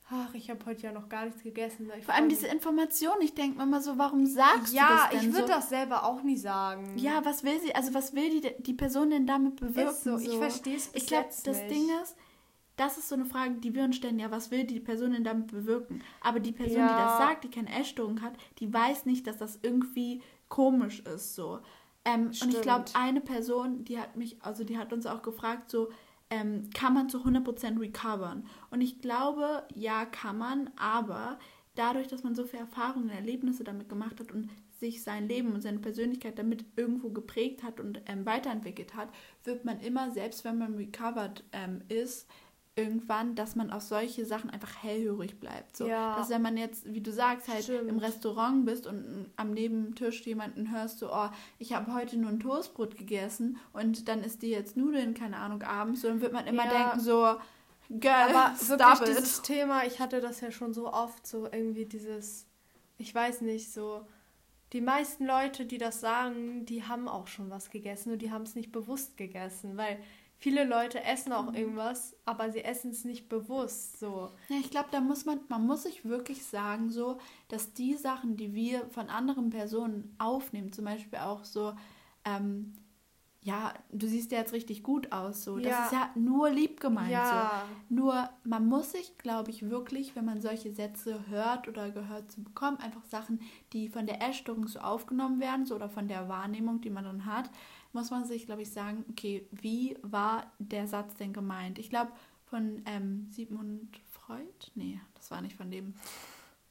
B: ach, ich habe heute ja noch gar nichts gegessen. Ich
A: Vor allem diese. Information, ich denke mir immer so, warum sagst
B: Ja,
A: du das denn
B: ich würde
A: so?
B: das selber auch nie sagen.
A: Ja, was will sie, also was will die, die Person denn damit bewirken?
B: ist so. Ich verstehe es
A: Ich glaube, das
B: nicht.
A: Ding ist, das ist so eine Frage, die wir uns stellen, ja, was will die Person denn damit bewirken? Aber die Person, die
B: Ja.
A: das sagt, die keine Essstörung hat, die weiß nicht, dass das irgendwie komisch ist, so. Ähm, und ich glaube, eine Person, die hat mich, also die hat uns auch gefragt, so, ähm, kann man zu 100% recovern? Und ich glaube, ja, kann man, aber dadurch, dass man so viele Erfahrungen und Erlebnisse damit gemacht hat und sich sein Leben und seine Persönlichkeit damit irgendwo geprägt hat und ähm, weiterentwickelt hat, wird man immer, selbst wenn man recovered ähm, ist, irgendwann, dass man auf solche Sachen einfach hellhörig bleibt. So,
B: Ja.
A: Dass wenn man jetzt, wie du sagst, halt
B: Stimmt.
A: im Restaurant bist und am Nebentisch jemanden hörst, so, oh, ich habe heute nur ein Toastbrot gegessen und dann isst die jetzt Nudeln, keine Ahnung, abends, so, dann wird man immer
B: Ja.
A: denken, so, Girl,
B: Aber
A: stop
B: wirklich
A: it.
B: dieses Thema, ich hatte das ja schon so oft, so irgendwie dieses, ich weiß nicht, so, die meisten Leute, die das sagen, die haben auch schon was gegessen und die haben es nicht bewusst gegessen, weil viele Leute essen auch
A: Mhm.
B: irgendwas, aber sie essen es nicht bewusst, so.
A: Ja, ich glaube, da muss man, man muss sich wirklich sagen, so, dass die Sachen, die wir von anderen Personen aufnehmen, zum Beispiel auch so, ähm, ja, du siehst ja jetzt richtig gut aus, so. Das
B: Ja.
A: ist ja nur lieb gemeint,
B: Ja.
A: so. Nur, man muss sich, glaube ich, wirklich, wenn man solche Sätze hört oder gehört zu bekommen, einfach Sachen, die von der Essstörung so aufgenommen werden, so oder von der Wahrnehmung, die man dann hat, muss man sich, glaube ich, sagen, okay, wie war der Satz denn gemeint? Ich glaube, von ähm, Sigmund Freud? Nee, das war nicht von dem.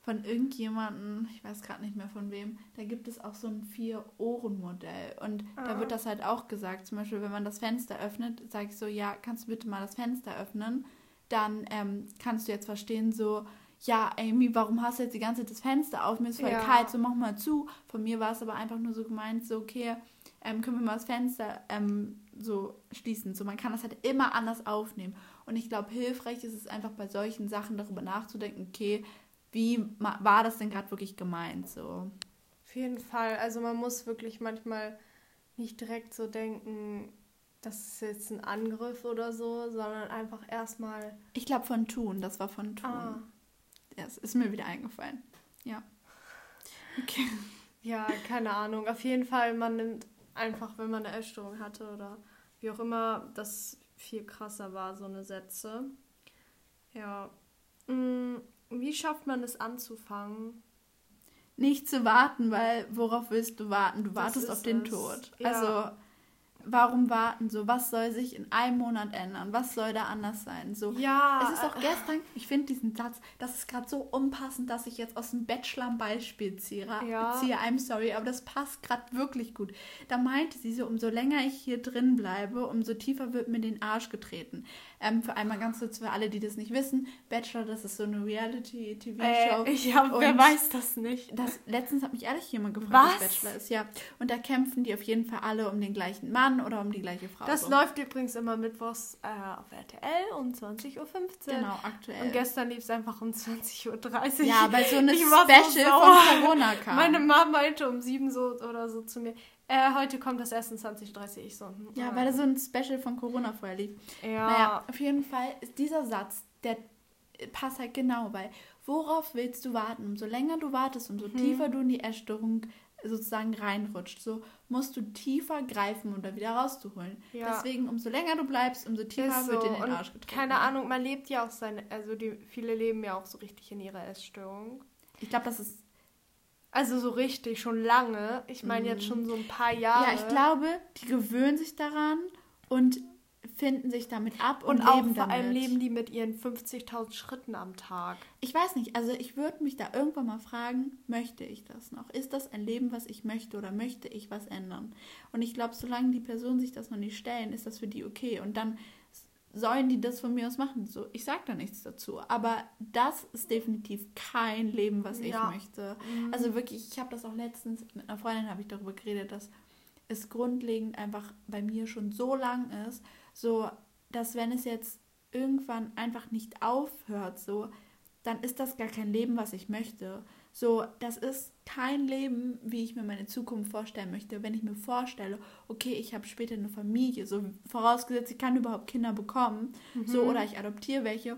A: von irgendjemandem, ich weiß gerade nicht mehr von wem, da gibt es auch so ein Vier-Ohren-Modell. Und ah. da wird das halt auch gesagt. Zum Beispiel, wenn man das Fenster öffnet, sage ich so, ja, kannst du bitte mal das Fenster öffnen? Dann ähm, kannst du jetzt verstehen, so, ja, Amy, warum hast du jetzt die ganze Zeit das Fenster auf? Mir ist voll ja. kalt, so mach mal zu. Von mir war es aber einfach nur so gemeint, so, okay, ähm, können wir mal das Fenster ähm, so schließen. So, man kann das halt immer anders aufnehmen. Und ich glaube, hilfreich ist es einfach bei solchen Sachen darüber nachzudenken, okay, wie war das denn gerade wirklich gemeint? So.
B: Auf jeden Fall. Also man muss wirklich manchmal nicht direkt so denken, das ist jetzt ein Angriff oder so, sondern einfach erstmal.
A: Ich glaube von tun, das war von tun. Ah. Ja, es ist mir wieder eingefallen. Ja.
B: Okay. Ja, keine Ahnung. Auf jeden Fall, man nimmt einfach, wenn man eine Essstörung hatte oder wie auch immer, das viel krasser war, so eine Sätze. Ja. Mm, wie schafft man es anzufangen?
A: Nicht zu warten, weil worauf willst du warten? Du wartest auf den es. Tod. Ja. Also warum warten so? Was soll sich in einem Monat ändern? Was soll da anders sein? So, ja. Es ist auch gestern, ich finde diesen Satz, das ist gerade so unpassend, dass ich jetzt aus dem Bachelor ein Beispiel ziehe. Ja. ziehe. I'm sorry, aber das passt gerade wirklich gut. Da meinte sie so, umso länger ich hier drin bleibe, umso tiefer wird mir den Arsch getreten. Ähm, für einmal ganz kurz für alle, die das nicht wissen, Bachelor, das ist so eine Reality-TV-Show. Äh,
B: ja, wer weiß das nicht?
A: Das, letztens hat mich ehrlich jemand gefragt, was? was Bachelor ist. Ja, und da kämpfen die auf jeden Fall alle um den gleichen Mann oder um die gleiche Frau.
B: Das so. läuft übrigens immer mittwochs äh, auf RTL um 20.15 Uhr. Genau, aktuell. Und gestern lief es einfach um 20.30 Uhr. Ja, weil so eine Special von Corona kam. Meine Mama meinte um 7 so oder so zu mir, äh, heute kommt das erst in 2030. Ich so, hm,
A: ja, weil da so ein Special von Corona vorher lief. Ja. Naja, auf jeden Fall ist dieser Satz, der passt halt genau, weil worauf willst du warten? Umso länger du wartest, umso hm. tiefer du in die Essstörung sozusagen reinrutscht. So musst du tiefer greifen, um da wieder rauszuholen. Ja. Deswegen, umso länger du bleibst, umso tiefer so. wird
B: in den Arsch getreten. Keine Ahnung, man lebt ja auch seine, also die, viele leben ja auch so richtig in ihrer Essstörung.
A: Ich glaube, das ist.
B: Also so richtig, schon lange. Ich meine jetzt mhm. schon so ein paar Jahre.
A: Ja, ich glaube, die gewöhnen sich daran und finden sich damit ab
B: und, und auch vor allem leben die mit ihren 50.000 Schritten am Tag.
A: Ich weiß nicht, also ich würde mich da irgendwann mal fragen, möchte ich das noch? Ist das ein Leben, was ich möchte oder möchte ich was ändern? Und ich glaube, solange die Personen sich das noch nicht stellen, ist das für die okay und dann sollen die das von mir aus machen. So, ich sage da nichts dazu, aber das ist definitiv kein Leben, was ja. ich möchte. Mhm. Also wirklich, ich habe das auch letztens mit einer Freundin habe ich darüber geredet, dass es grundlegend einfach bei mir schon so lang ist, so dass wenn es jetzt irgendwann einfach nicht aufhört, so, dann ist das gar kein Leben, was ich möchte. So, das ist kein Leben, wie ich mir meine Zukunft vorstellen möchte. Wenn ich mir vorstelle, okay, ich habe später eine Familie, so vorausgesetzt, ich kann überhaupt Kinder bekommen, mhm. so oder ich adoptiere welche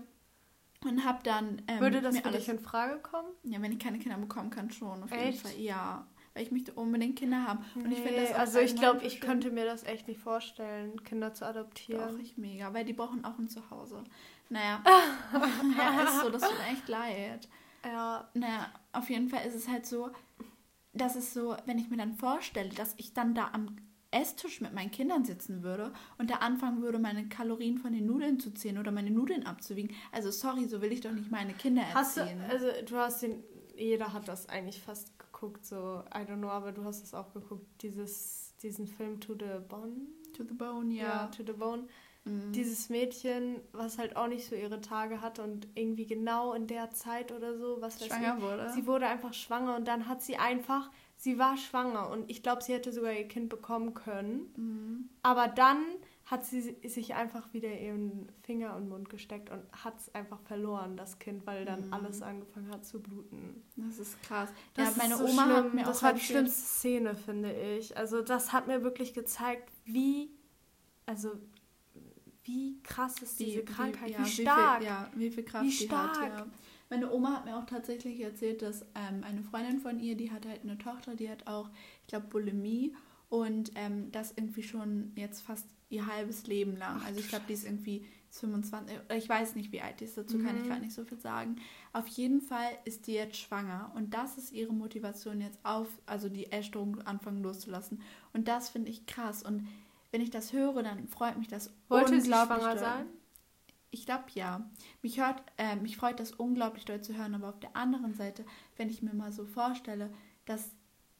A: und habe dann
B: ähm, würde das für dich in Frage kommen?
A: Ja, wenn ich keine Kinder bekommen kann, schon auf Echt? jeden Fall. Ja, weil ich möchte unbedingt Kinder haben. Und
B: ich finde das Also ich glaube, ich könnte mir das echt nicht vorstellen, Kinder zu adoptieren.
A: Doch, ich mega, weil die brauchen auch ein Zuhause. Naja, ja, ist so, das tut echt leid. Ja. Naja, auf jeden Fall ist es halt so, dass es so, wenn ich mir dann vorstelle, dass ich dann da am Esstisch mit meinen Kindern sitzen würde und da anfangen würde, meine Kalorien von den Nudeln zu zählen oder meine Nudeln abzuwiegen. Also sorry, so will ich doch nicht meine Kinder
B: erziehen. Hast du, also du hast den, jeder hat das eigentlich fast geguckt, so, I don't know, aber du hast es auch geguckt, dieses, diesen Film To the Bone.
A: To the Bone, ja. Ja,
B: To the Bone. Mhm. Dieses Mädchen, was halt auch nicht so ihre Tage hatte und irgendwie genau in der Zeit oder so, was schwanger ich, wurde. Sie wurde einfach schwanger und dann hat sie einfach, sie war schwanger und ich glaube, sie hätte sogar ihr Kind bekommen können. Mhm. Aber dann hat sie sich einfach wieder ihren Finger und Mund gesteckt und hat es einfach verloren, das Kind, weil dann mhm. alles angefangen hat zu bluten.
A: Das ist krass.
B: Das
A: ja, meine
B: so Oma schlimm. hat mir Das war die schlimmste Szene, finde ich. Also das hat mir wirklich gezeigt, wie, also wie krass ist diese wie, Krankheit, wie, ja, wie stark.
A: Wie viel, ja, wie viel Kraft wie stark. die hat. Ja. Meine Oma hat mir auch tatsächlich erzählt, dass ähm, eine Freundin von ihr, die hat halt eine Tochter, die hat auch, ich glaube, Bulimie und ähm, das irgendwie schon jetzt fast ihr halbes Leben lang. Also ich glaube, die ist irgendwie 25, ich weiß nicht, wie alt die ist, dazu mhm. kann ich mhm. gar nicht so viel sagen. Auf jeden Fall ist die jetzt schwanger und das ist ihre Motivation jetzt auf, also die Essstörung anfangen loszulassen. Und das finde ich krass und wenn ich das höre, dann freut mich das Wollte unglaublich. Sie schwanger sein? Ich glaube ja. Mich, hört, äh, mich freut das unglaublich doll zu hören, aber auf der anderen Seite, wenn ich mir mal so vorstelle, dass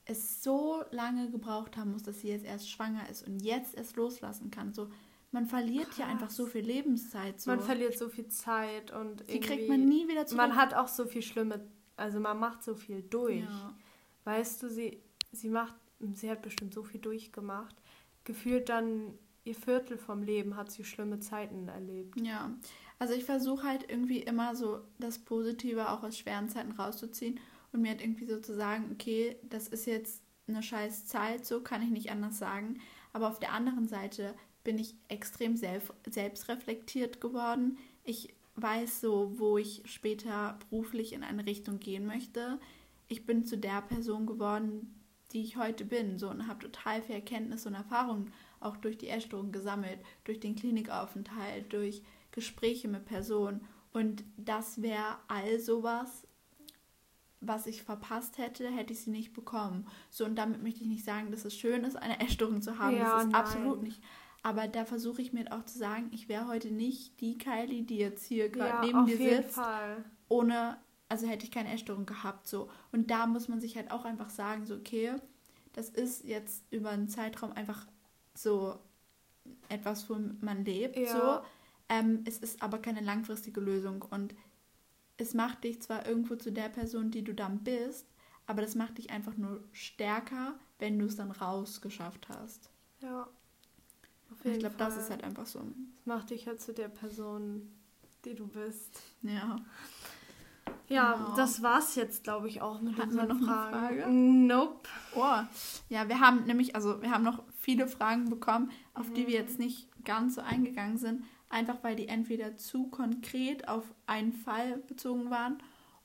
A: es so lange gebraucht haben muss, dass sie jetzt erst schwanger ist und jetzt erst loslassen kann. So, man verliert Krass. ja einfach so viel Lebenszeit. So.
B: Man verliert so viel Zeit und
A: die kriegt man nie wieder
B: zurück. Man hat auch so viel schlimme, also man macht so viel durch. Ja. Weißt du, sie, sie macht, sie hat bestimmt so viel durchgemacht. Gefühlt dann ihr Viertel vom Leben hat sie schlimme Zeiten erlebt.
A: Ja, also ich versuche halt irgendwie immer so das Positive auch aus schweren Zeiten rauszuziehen und mir halt irgendwie so zu sagen, okay, das ist jetzt eine scheiß Zeit, so kann ich nicht anders sagen. Aber auf der anderen Seite bin ich extrem selbst, selbstreflektiert geworden. Ich weiß so, wo ich später beruflich in eine Richtung gehen möchte. Ich bin zu der Person geworden, die ich heute bin, so und habe total viel Erkenntnis und Erfahrung auch durch die Essstörung gesammelt, durch den Klinikaufenthalt, durch Gespräche mit Personen. Und das wäre all sowas, was ich verpasst hätte, hätte ich sie nicht bekommen. So, und damit möchte ich nicht sagen, dass es schön ist, eine Essstörung zu haben. Ja, das ist nein. absolut nicht. Aber da versuche ich mir auch zu sagen, ich wäre heute nicht die Kylie, die jetzt hier gerade ja, neben dir sitzt. Fall. Ohne, also hätte ich keine Essstörung gehabt. So. Und da muss man sich halt auch einfach sagen, so, okay, das ist jetzt über einen Zeitraum einfach so etwas, wo man lebt. Ja. So. Ähm, es ist aber keine langfristige Lösung. Und es macht dich zwar irgendwo zu der Person, die du dann bist, aber das macht dich einfach nur stärker, wenn du es dann rausgeschafft hast. Ja ich glaube, das ist halt einfach so.
B: Das macht dich halt zu der Person, die du bist.
A: Ja.
B: Ja, genau. das war's jetzt, glaube ich, auch mit Hatten unseren wir noch Fragen. Eine Frage?
A: Nope. Oh. Ja, wir haben nämlich, also wir haben noch viele Fragen bekommen, auf mhm. die wir mhm. jetzt nicht ganz so eingegangen sind, einfach weil die entweder zu konkret auf einen Fall bezogen waren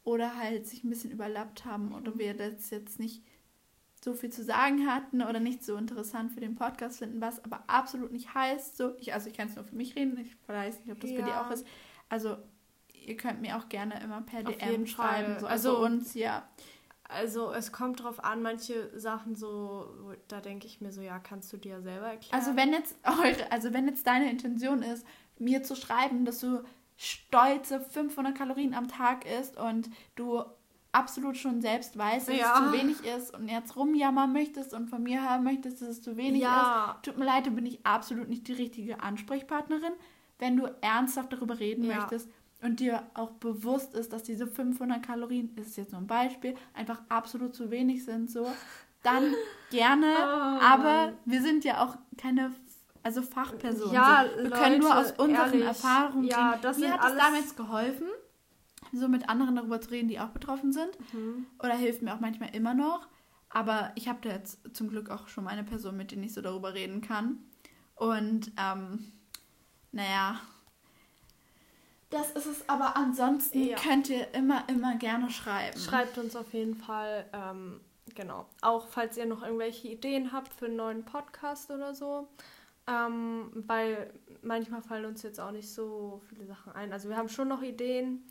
A: oder halt sich ein bisschen überlappt haben oder wir das jetzt nicht so viel zu sagen hatten oder nicht so interessant für den Podcast finden, was aber absolut nicht heißt, so, ich, also ich kann es nur für mich reden, ich weiß nicht, ob das ja. bei dir auch ist. Also ihr könnt mir auch gerne immer per Auf DM schreiben, so, also, also uns, ja.
B: Also es kommt drauf an, manche Sachen so, da denke ich mir so, ja, kannst du dir selber erklären.
A: Also wenn jetzt eure, also wenn jetzt deine Intention ist, mir zu schreiben, dass du stolze 500 Kalorien am Tag isst und du absolut schon selbst weißt, dass ja. es zu wenig ist und jetzt rumjammern möchtest und von mir hören möchtest, dass es zu wenig ja. ist. Tut mir leid, da bin ich absolut nicht die richtige Ansprechpartnerin. Wenn du ernsthaft darüber reden ja. möchtest und dir auch bewusst ist, dass diese 500 Kalorien, ist jetzt nur ein Beispiel, einfach absolut zu wenig sind, so, dann gerne. Oh. Aber wir sind ja auch keine also Fachpersonen. Ja. Wir Leute, können nur aus unseren ehrlich, Erfahrungen ja, das Mir hat es damals geholfen so mit anderen darüber zu reden, die auch betroffen sind. Mhm. Oder hilft mir auch manchmal immer noch. Aber ich habe da jetzt zum Glück auch schon eine Person, mit der ich so darüber reden kann. Und ähm, naja, das ist es. Aber ansonsten ja. könnt ihr immer, immer gerne schreiben.
B: Schreibt uns auf jeden Fall. Ähm, genau. Auch falls ihr noch irgendwelche Ideen habt für einen neuen Podcast oder so. Ähm, weil manchmal fallen uns jetzt auch nicht so viele Sachen ein. Also wir haben schon noch Ideen.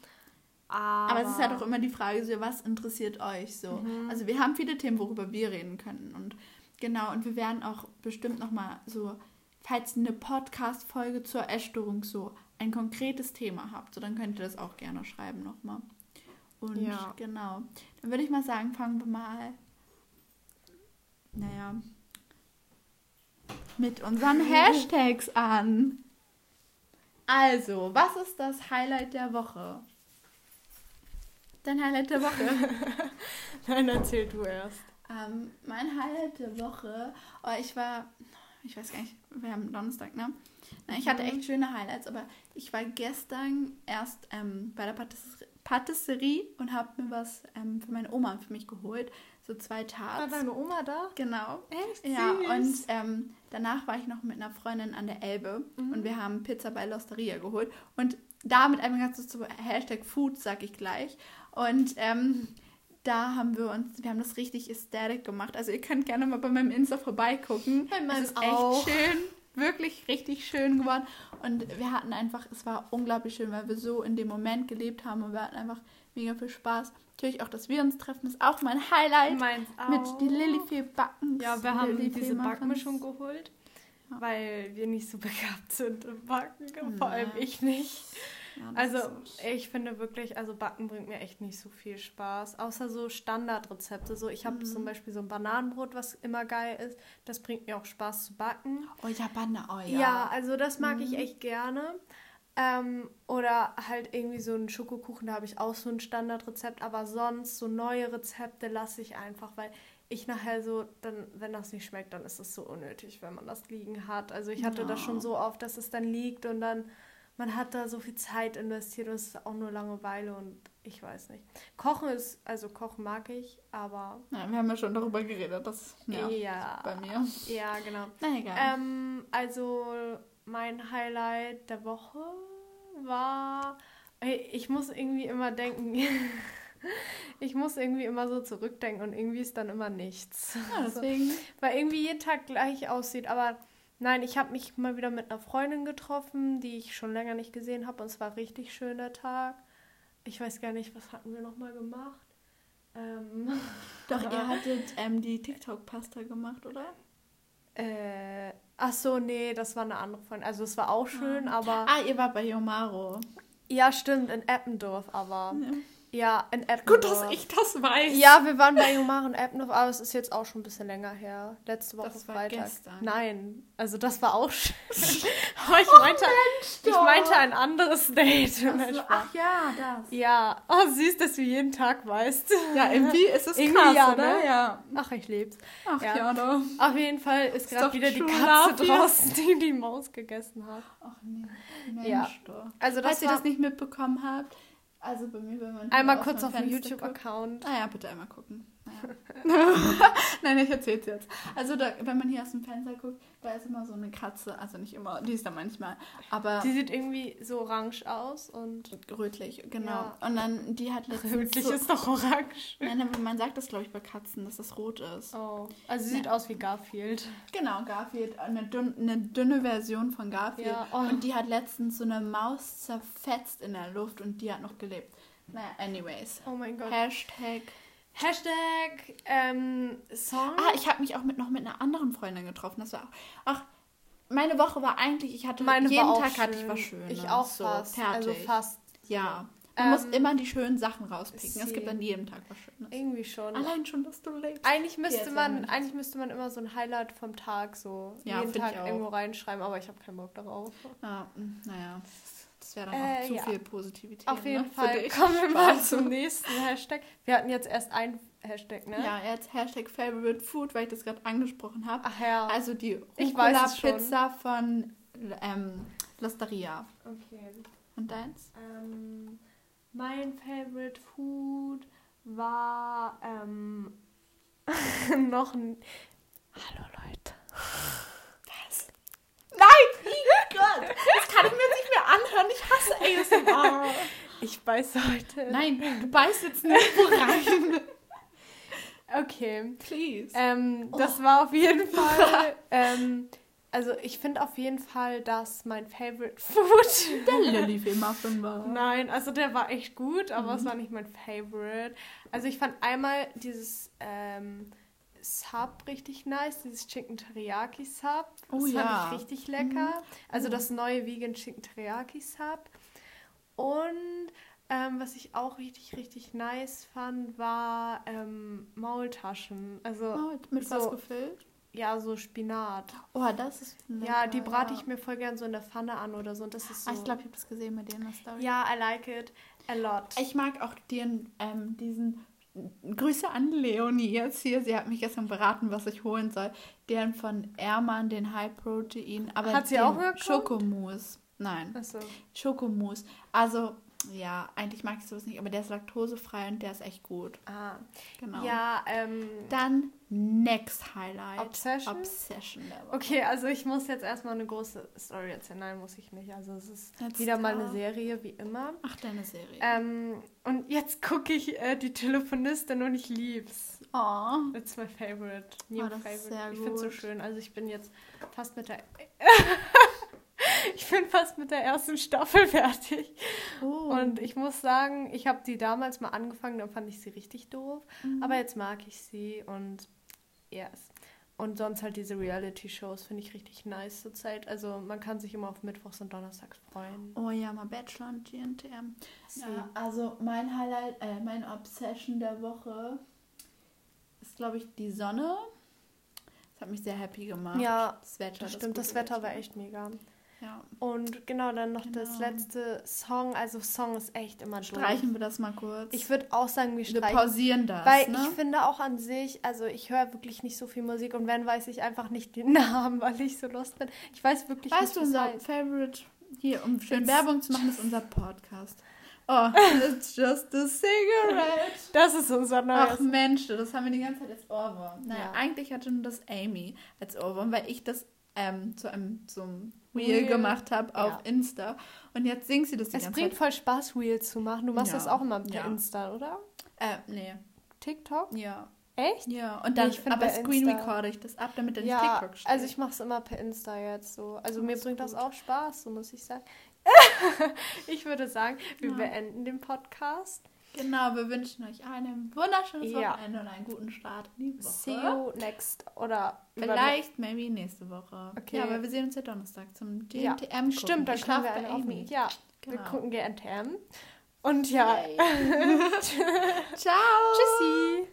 A: Aber, Aber es ist halt auch immer die Frage, so, was interessiert euch so? Mhm. Also wir haben viele Themen, worüber wir reden können. Und genau, und wir werden auch bestimmt nochmal so, falls eine Podcast-Folge zur Essstörung so ein konkretes Thema habt, so dann könnt ihr das auch gerne schreiben nochmal. Und ja. genau. Dann würde ich mal sagen, fangen wir mal, naja, mit unseren Hashtags an. Also, was ist das Highlight der Woche? Dein Highlight der Woche?
B: Nein, erzähl du erst.
A: Ähm, mein Highlight der Woche, oh, ich war, ich weiß gar nicht, wir haben Donnerstag, ne? Ich hatte echt schöne Highlights, aber ich war gestern erst ähm, bei der Patisserie, Patisserie und habe mir was ähm, für meine Oma und für mich geholt. So zwei Tarts.
B: War deine Oma da?
A: Genau. Echt? Ja, süß. und ähm, danach war ich noch mit einer Freundin an der Elbe mhm. und wir haben Pizza bei L'Osteria geholt. Und damit einmal ganz zu Hashtag Food, sag ich gleich. Und ähm, da haben wir uns, wir haben das richtig ästhetisch gemacht. Also ihr könnt gerne mal bei meinem Insta vorbeigucken. Bei meinem es ist auch. echt schön, wirklich richtig schön geworden. Und wir hatten einfach, es war unglaublich schön, weil wir so in dem Moment gelebt haben und wir hatten einfach mega viel Spaß. Natürlich auch, dass wir uns treffen, ist auch mein Highlight. Meins auch. Mit die Lillifee Backen.
B: Ja, wir haben diese Backmischung geholt. weil wir nicht so begabt sind im Backen. Vor allem ich nicht.
A: Ja, das
B: Also ich finde wirklich, also Backen bringt mir echt nicht so viel Spaß. Außer so Standardrezepte. So, ich habe
A: Mhm.
B: zum Beispiel so ein Bananenbrot, was immer geil ist. Das bringt mir auch Spaß zu backen.
A: Oh ja, Banne, oh
B: Ja,
A: ja.
B: also das mag ich
A: Mhm.
B: echt gerne. Ähm, oder halt irgendwie so einen Schokokuchen, da habe ich auch so ein Standardrezept. Aber sonst so neue Rezepte lasse ich einfach, weil ich nachher so, dann, wenn das nicht schmeckt, dann ist es so unnötig, wenn man das liegen hat. Also ich hatte das
A: Ja.
B: schon so oft, dass es dann liegt und dann man hat da so viel Zeit investiert und es ist auch nur Langeweile und ich weiß nicht. Kochen ist, also Kochen mag ich, aber
A: Ja, wir haben ja schon darüber geredet, das ja,
B: ja,
A: bei mir.
B: ja genau.
A: Na egal.
B: Ähm, also mein Highlight der Woche war, ich muss irgendwie immer denken, ich muss irgendwie immer so zurückdenken und irgendwie ist dann immer nichts.
A: ja, deswegen.
B: Weil irgendwie jeden Tag gleich aussieht. Aber nein, ich habe mich mal wieder mit einer Freundin getroffen, die ich schon länger nicht gesehen habe und es war ein richtig schöner Tag. Ich weiß gar nicht, was hatten wir nochmal gemacht? Ähm,
A: Doch, ihr hattet ähm, die TikTok-Pasta gemacht, oder?
B: äh, ach so, nee, das war eine andere Freundin. Also es war auch schön, aber...
A: Ah, ihr wart bei Yomaro.
B: Ja, stimmt, in Eppendorf, aber...
A: Ja.
B: Ja, in Eppendorf.
A: Gut, dass ich das weiß.
B: Ja, wir waren bei Jomar in Eppendorf, aber es ist jetzt auch schon ein bisschen länger her. Letzte Woche
A: Das war
B: Freitag.
A: gestern.
B: Nein, also das war auch schön. aber ich
A: Oh,
B: meinte, ich
A: doch.
B: meinte ein anderes Date.
A: Ach, so, ach ja, das.
B: Ja, oh, süß, dass du jeden Tag weißt.
A: Ja, irgendwie ist es
B: Irgendwie
A: krass,
B: ja,
A: oder?
B: ne?
A: Ja.
B: Ach, ich leb's.
A: Ach
B: Ja.
A: ja, doch.
B: Auf jeden Fall ist
A: Ist
B: gerade wieder die Katze draußen, die die Maus gegessen hat.
A: Ach nee, Mensch
B: Ja. Also das
A: Falls ihr das nicht mitbekommen habt, also bei mir, wenn man
B: einmal kurz auf dem YouTube-Account.
A: Ah ja, bitte einmal gucken. Naja. Nein, ich erzähl's jetzt. Also da, wenn man hier aus dem Fenster guckt, da ist immer so eine Katze, also nicht immer, die ist da manchmal, aber
B: Die sieht irgendwie so orange aus und
A: rötlich, genau.
B: Ja.
A: Und dann, die hat letztens
B: rötlich
A: so,
B: ist doch orange.
A: Nein, aber man sagt das, glaube ich, bei Katzen, dass das rot ist.
B: Oh, also sie sieht aus wie Garfield.
A: Genau, Garfield, eine, dünn, eine dünne Version von Garfield.
B: Ja, oh.
A: Und die hat letztens so eine Maus zerfetzt in der Luft und die hat noch gelebt. Naja, anyways.
B: Oh mein Gott.
A: Hashtag.
B: Hashtag ähm, Song.
A: Ah, ich habe mich auch mit, noch mit einer anderen Freundin getroffen. Das war auch. Ach, meine Woche war eigentlich, ich hatte
B: Meine
A: jeden Tag hatte ich was Schönes.
B: Ich auch
A: so,
B: fast.
A: Fertig.
B: Also fast.
A: Ja. Man
B: Ähm,
A: muss immer die schönen Sachen rauspicken. Es gibt an jedem Tag was Schönes.
B: Irgendwie schon.
A: Allein schon, dass du lebst.
B: Eigentlich müsste
A: erzähl
B: man, eigentlich müsste man immer so ein Highlight vom Tag so
A: Ja,
B: jeden Tag irgendwo reinschreiben, aber ich habe keinen Bock darauf.
A: Ja, mm, naja. Das wäre dann
B: Äh,
A: auch zu
B: ja.
A: viel Positivität.
B: Auf jeden
A: ne,
B: Fall kommen wir mal zum nächsten Hashtag. Wir hatten jetzt erst ein Hashtag, ne?
A: Ja, jetzt Hashtag Favorite Food, weil ich das gerade angesprochen habe.
B: Ach ja.
A: Also die. Rucola-Pizza von ähm, L'Osteria.
B: Okay.
A: Und deins?
B: Ähm, mein Favorite Food war ähm, noch ein. Hallo Leute.
A: Was? Nein! Gott! Das kann ich mir nicht anhören. Ich hasse ASMR.
B: Ich beiße heute.
A: Nein, du beißt jetzt nirgendwo rein.
B: Okay.
A: Please.
B: Ähm,
A: Oh.
B: das war auf jeden Fall. ähm, also ich finde auf jeden Fall, dass mein Favorite Food.
A: Der Lilifee-Muffin war.
B: Nein, also der war echt gut, aber
A: Mhm.
B: es war nicht mein Favorite. Also ich fand einmal dieses ähm, Sub richtig nice, dieses Chicken Teriyaki Sub. Das
A: Oh
B: fand
A: ja.
B: ich richtig lecker. Also
A: Oh.
B: das neue Vegan Chicken Teriyaki Sub. Und ähm, was ich auch richtig, richtig nice fand, war ähm, Maultaschen. Also
A: Oh, mit
B: so,
A: was gefüllt?
B: ja, so Spinat.
A: Oh, das ist
B: ja, die
A: lecker,
B: brate
A: ja.
B: ich mir voll gern so in der Pfanne an oder so. Und das ist so.
A: Ah, ich glaube, ich habe das gesehen bei dir in der Story.
B: ja, I like it a lot.
A: Ich mag auch den, ähm, diesen. Grüße an Leonie jetzt hier. Sie hat mich gestern beraten, was ich holen soll. Den von Erman, den High Protein. Aber
B: Hat sie auch?
A: Schokomousse. Nein,
B: Achso.
A: Schokomousse. Also, ja, eigentlich mag ich sowas nicht, aber der ist laktosefrei und der ist echt gut.
B: Ah.
A: Genau.
B: Ja, ähm.
A: Dann Next Highlight.
B: Obsession?
A: Obsession.
B: Okay, also ich muss jetzt erstmal eine große Story erzählen. Nein, muss ich nicht. Also es ist
A: Let's
B: wieder mal eine. Serie, wie immer.
A: Ach, deine Serie.
B: Ähm, und jetzt gucke ich äh, die Telefonistin und ich lieb's.
A: oh.
B: It's my favorite. New
A: Oh, das ist
B: favorite.
A: sehr
B: ich finde so
A: gut.
B: schön. Also ich bin jetzt fast mit der. ich bin fast mit der ersten Staffel fertig.
A: Oh.
B: Und ich muss sagen, ich habe die damals mal angefangen, dann fand ich sie richtig doof.
A: Mhm.
B: Aber jetzt mag ich sie und yes. und sonst halt diese Reality-Shows finde ich richtig nice zur Zeit. Also man kann sich immer auf Mittwochs und Donnerstags freuen.
A: Oh ja, mal Bachelor und GNTM. Ja, also mein Highlight, äh, meine Obsession der Woche ist, glaube ich, die Sonne. Das hat mich sehr happy gemacht.
B: Ja, das Wetter. Das stimmt, das Wetter war echt mega. Ja. Und genau, dann noch genau. das letzte Song. Also Song ist echt immer
A: Streichen durch. wir das mal kurz.
B: Ich würde auch sagen, wir streichen.
A: Wir pausieren das.
B: Weil ne? ich finde auch an sich, also ich höre wirklich nicht so viel Musik und wenn, weiß ich einfach nicht den Namen, weil ich so lost bin. Ich weiß wirklich
A: weißt nicht, Weißt du, unser heißt. Favorite, hier, um schön It's Werbung zu machen, ist unser Podcast. Oh, it's just a cigarette.
B: Das ist unser neues.
A: Ach Mensch, das haben wir die ganze Zeit als Ohrwurm. Naja, ja. eigentlich hatte nur das Amy als Ohrwurm, weil ich das ähm, zu einem zum Reel, gemacht habe auf ja. Insta. Und jetzt singt sie das
B: die es bringt voll Spaß, Reels zu machen. Du machst ja. das auch immer per ja. Insta, oder?
A: Äh, nee.
B: TikTok?
A: Ja.
B: Echt?
A: Ja, und dann, nee, aber screen recorde ich das ab, damit dann ja, nicht TikTok
B: steht. also ich mache es immer per Insta jetzt so. Also mir bringt gut. das auch Spaß, so muss ich sagen. ich würde sagen, wir beenden den Podcast.
A: Genau, wir wünschen euch ein wunderschönes ja. Wochenende und einen guten Start in die Woche.
B: See you next oder
A: vielleicht maybe nächste Woche. Okay. Ja, aber wir sehen uns ja Donnerstag zum GNTM.
B: Ja. Stimmt, dann können wir eine Amy. Ja, genau. wir gucken GNTM. Und ja.
A: Ciao.
B: Tschüssi.